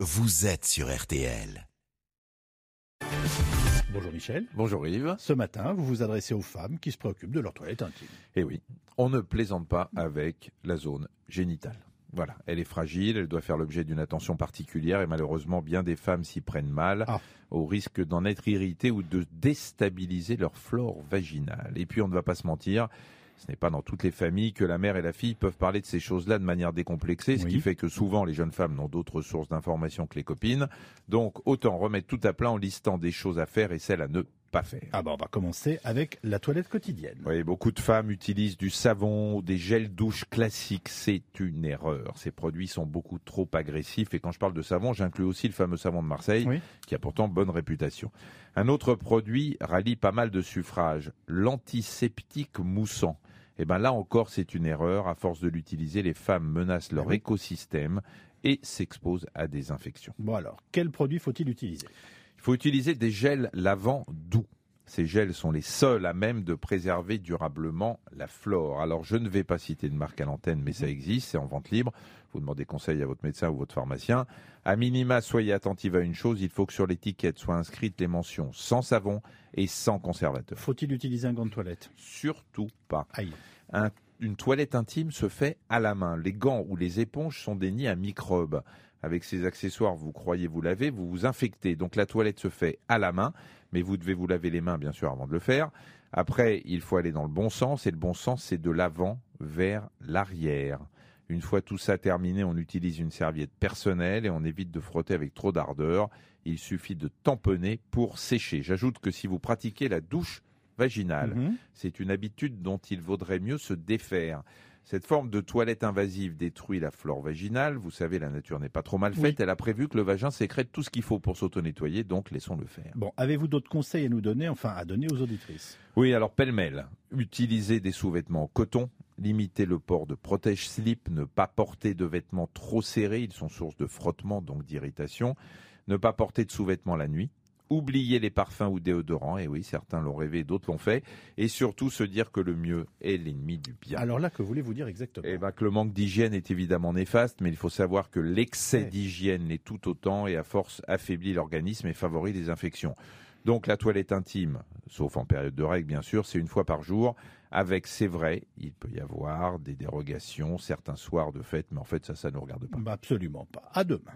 vous êtes sur RTL. Bonjour Michel. Bonjour Yves. Ce matin, vous vous adressez aux femmes qui se préoccupent de leur toilette intime. Eh oui, on ne plaisante pas avec la zone génitale. Voilà, elle est fragile, elle doit faire l'objet d'une attention particulière et malheureusement bien des femmes s'y prennent mal Ah. au risque d'en être irritées ou de déstabiliser leur flore vaginale. Et puis on ne va pas se mentir, ce n'est pas dans toutes les familles que la mère et la fille peuvent parler de ces choses-là de manière décomplexée, ce Oui. qui fait que souvent les jeunes femmes n'ont d'autres sources d'informations que les copines. Donc autant remettre tout à plat en listant des choses à faire et celles à ne pas faire. Ah bah on va commencer avec la toilette quotidienne. Oui, beaucoup de femmes utilisent du savon des gels douche classiques. C'est une erreur. Ces produits sont beaucoup trop agressifs. Et quand je parle de savon, j'inclus aussi le fameux savon de Marseille, Oui. qui a pourtant bonne réputation. Un autre produit rallie pas mal de suffrages, l'antiseptique moussant. Et ben là encore, c'est une erreur. À force de l'utiliser, les femmes menacent leur Ah oui. écosystème et s'exposent à des infections. Bon alors, quel produit faut-il utiliser? Il faut utiliser des gels lavants doux. Ces gels sont les seuls à même de préserver durablement la flore. Alors je ne vais pas citer de marque à l'antenne, mais ça existe, c'est en vente libre. Vous demandez conseil à votre médecin ou votre pharmacien. À minima, soyez attentive à une chose, il faut que sur l'étiquette soient inscrites les mentions sans savon et sans conservateur. Faut-il utiliser un gant de toilette? Surtout pas. Aïe. Un- une toilette intime se fait à la main. Les gants ou les éponges sont des nids à microbes. Avec ces accessoires, vous croyez vous laver, vous vous infectez. Donc la toilette se fait à la main, mais vous devez vous laver les mains bien sûr avant de le faire. Après, il faut aller dans le bon sens et le bon sens c'est de l'avant vers l'arrière. Une fois tout ça terminé, on utilise une serviette personnelle et on évite de frotter avec trop d'ardeur. Il suffit de tamponner pour sécher. J'ajoute que si vous pratiquez la douche vaginale, Mhm. c'est une habitude dont il vaudrait mieux se défaire. Cette forme de toilette invasive détruit la flore vaginale. Vous savez, la nature n'est pas trop mal faite. Oui. Elle a prévu que le vagin sécrète tout ce qu'il faut pour s'auto-nettoyer, donc laissons-le faire. Bon, avez-vous d'autres conseils à nous donner, enfin à donner aux auditrices? Oui, alors pêle-mêle. Utilisez des sous-vêtements en coton. Limitez le port de protège-slip. Ne pas porter de vêtements trop serrés. Ils sont source de frottement, donc d'irritation. Ne pas porter de sous-vêtements la nuit. Oubliez les parfums ou déodorants. Et oui, certains l'ont rêvé, d'autres l'ont fait. Et surtout se dire que le mieux est l'ennemi du bien. Alors là, que voulez-vous dire exactement? Eh ben, que le manque d'hygiène est évidemment néfaste, mais il faut savoir que l'excès Ouais. d'hygiène l'est tout autant et à force affaiblit l'organisme et favorise les infections. Donc la toilette intime, sauf en période de règle bien sûr, c'est une fois par jour. Avec, c'est vrai, il peut y avoir des dérogations, certains soirs de fête, mais en fait ça, ça ne nous regarde pas. Bah, Absolument pas. À demain.